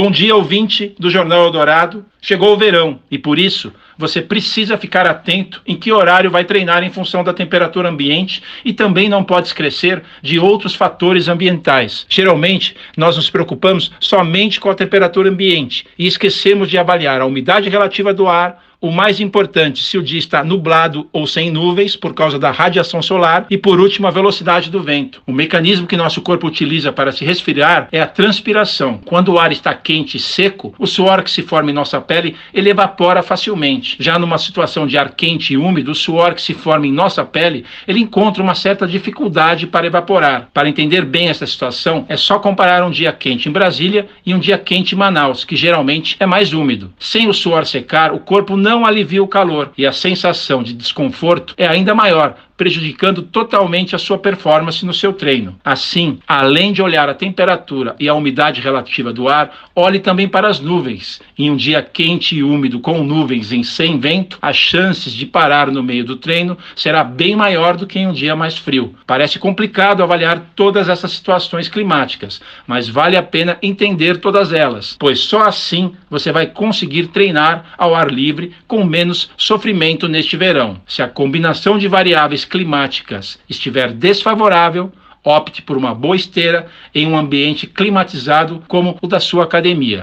Bom dia, ouvinte do Jornal Eldorado. Chegou o verão e por isso você precisa ficar atento em que horário vai treinar em função da temperatura ambiente e também não pode esquecer de outros fatores ambientais. Geralmente, nós nos preocupamos somente com a temperatura ambiente e esquecemos de avaliar a umidade relativa do ar, o mais importante, se o dia está nublado ou sem nuvens por causa da radiação solar e por último a velocidade do vento. O mecanismo que nosso corpo utiliza para se resfriar é a transpiração. Quando o ar está quente e seco, o suor que se forma em nossa pele ele evapora facilmente. Já numa situação de ar quente e úmido, o suor que se forma em nossa pele ele encontra uma certa dificuldade para evaporar. Para entender bem essa situação, é só comparar um dia quente em Brasília e um dia quente em Manaus, que geralmente é mais úmido. Sem o suor secar, o corpo não alivia o calor e a sensação de desconforto é ainda maior, prejudicando totalmente a sua performance no seu treino. Assim, além de olhar a temperatura e a umidade relativa do ar, olhe também para as nuvens. Em um dia quente e úmido com nuvens em sem vento, as chances de parar no meio do treino será bem maior do que em um dia mais frio. Parece complicado avaliar todas essas situações climáticas, mas vale a pena entender todas elas, pois só assim você vai conseguir treinar ao ar livre com menos sofrimento neste verão. Se a combinação de variáveis climáticas estiver desfavorável, opte por uma boa esteira em um ambiente climatizado como o da sua academia.